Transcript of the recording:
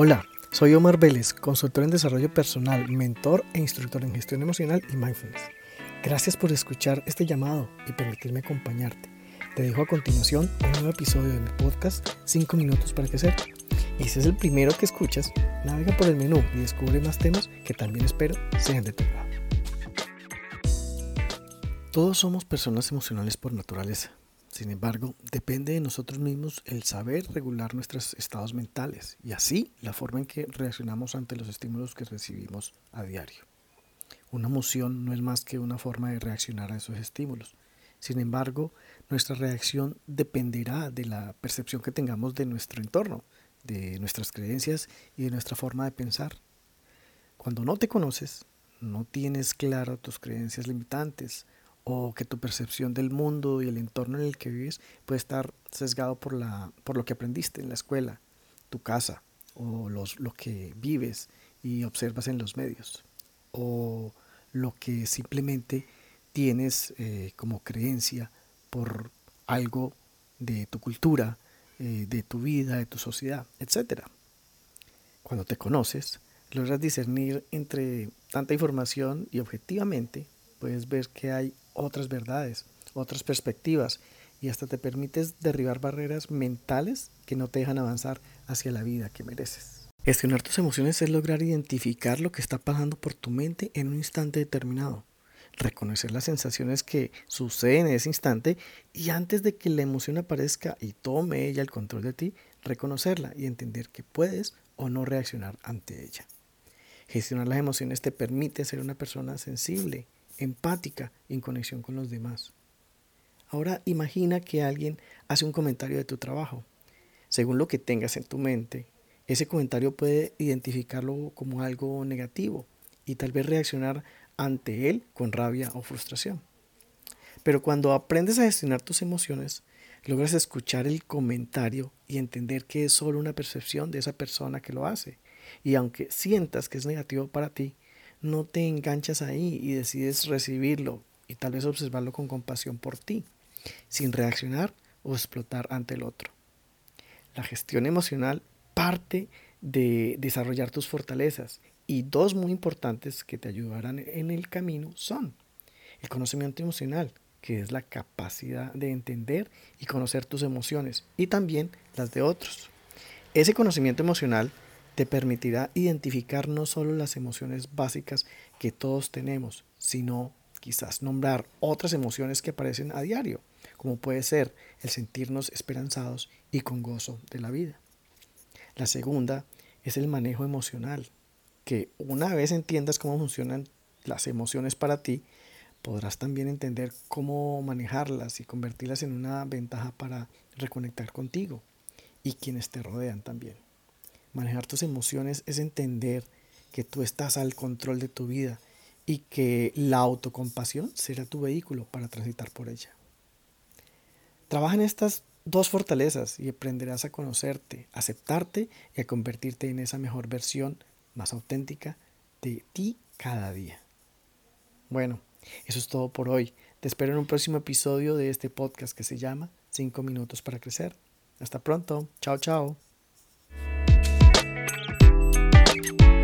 Hola, soy Omar Vélez, consultor en desarrollo personal, mentor e instructor en gestión emocional y mindfulness. Gracias por escuchar este llamado y permitirme acompañarte. Te dejo a continuación un nuevo episodio de mi podcast 5 minutos para crecer. Y si es el primero que escuchas, navega por el menú y descubre más temas que también espero sean de tu agrado. Todos somos personas emocionales por naturaleza. Sin embargo, depende de nosotros mismos el saber regular nuestros estados mentales y así la forma en que reaccionamos ante los estímulos que recibimos a diario. Una emoción no es más que una forma de reaccionar a esos estímulos. Sin embargo, nuestra reacción dependerá de la percepción que tengamos de nuestro entorno, de nuestras creencias y de nuestra forma de pensar. Cuando no te conoces, no tienes claras tus creencias limitantes, o que tu percepción del mundo y el entorno en el que vives puede estar sesgado por, la, por lo que aprendiste en la escuela, tu casa, o los, lo que vives y observas en los medios, o lo que simplemente tienes eh, como creencia por algo de tu cultura, eh, de tu vida, de tu sociedad, etc. Cuando te conoces, logras discernir entre tanta información y objetivamente puedes ver que hay otras verdades, otras perspectivas y hasta te permites derribar barreras mentales que no te dejan avanzar hacia la vida que mereces. Gestionar tus emociones es lograr identificar lo que está pasando por tu mente en un instante determinado, reconocer las sensaciones que suceden en ese instante y antes de que la emoción aparezca y tome ella el control de ti, reconocerla y entender que puedes o no reaccionar ante ella. Gestionar las emociones te permite ser una persona sensible, empática en conexión con los demás. Ahora imagina que alguien hace un comentario de tu trabajo. Según lo que tengas en tu mente, ese comentario puede identificarlo como algo negativo y tal vez reaccionar ante él con rabia o frustración. Pero cuando aprendes a gestionar tus emociones, logras escuchar el comentario y entender que es solo una percepción de esa persona que lo hace. Y aunque sientas que es negativo para ti, no te enganchas ahí y decides recibirlo y tal vez observarlo con compasión por ti, sin reaccionar o explotar ante el otro. La gestión emocional parte de desarrollar tus fortalezas y dos muy importantes que te ayudarán en el camino son el conocimiento emocional, que es la capacidad de entender y conocer tus emociones y también las de otros. Ese conocimiento emocional te permitirá identificar no solo las emociones básicas que todos tenemos, sino quizás nombrar otras emociones que aparecen a diario, como puede ser el sentirnos esperanzados y con gozo de la vida. La segunda es el manejo emocional, que una vez entiendas cómo funcionan las emociones para ti, podrás también entender cómo manejarlas y convertirlas en una ventaja para reconectar contigo y quienes te rodean también. Manejar tus emociones es entender que tú estás al control de tu vida y que la autocompasión será tu vehículo para transitar por ella. Trabaja en estas dos fortalezas y aprenderás a conocerte, aceptarte y a convertirte en esa mejor versión más auténtica de ti cada día. Bueno, eso es todo por hoy. Te espero en un próximo episodio de este podcast que se llama 5 minutos para crecer. Hasta pronto. Chao, chao. you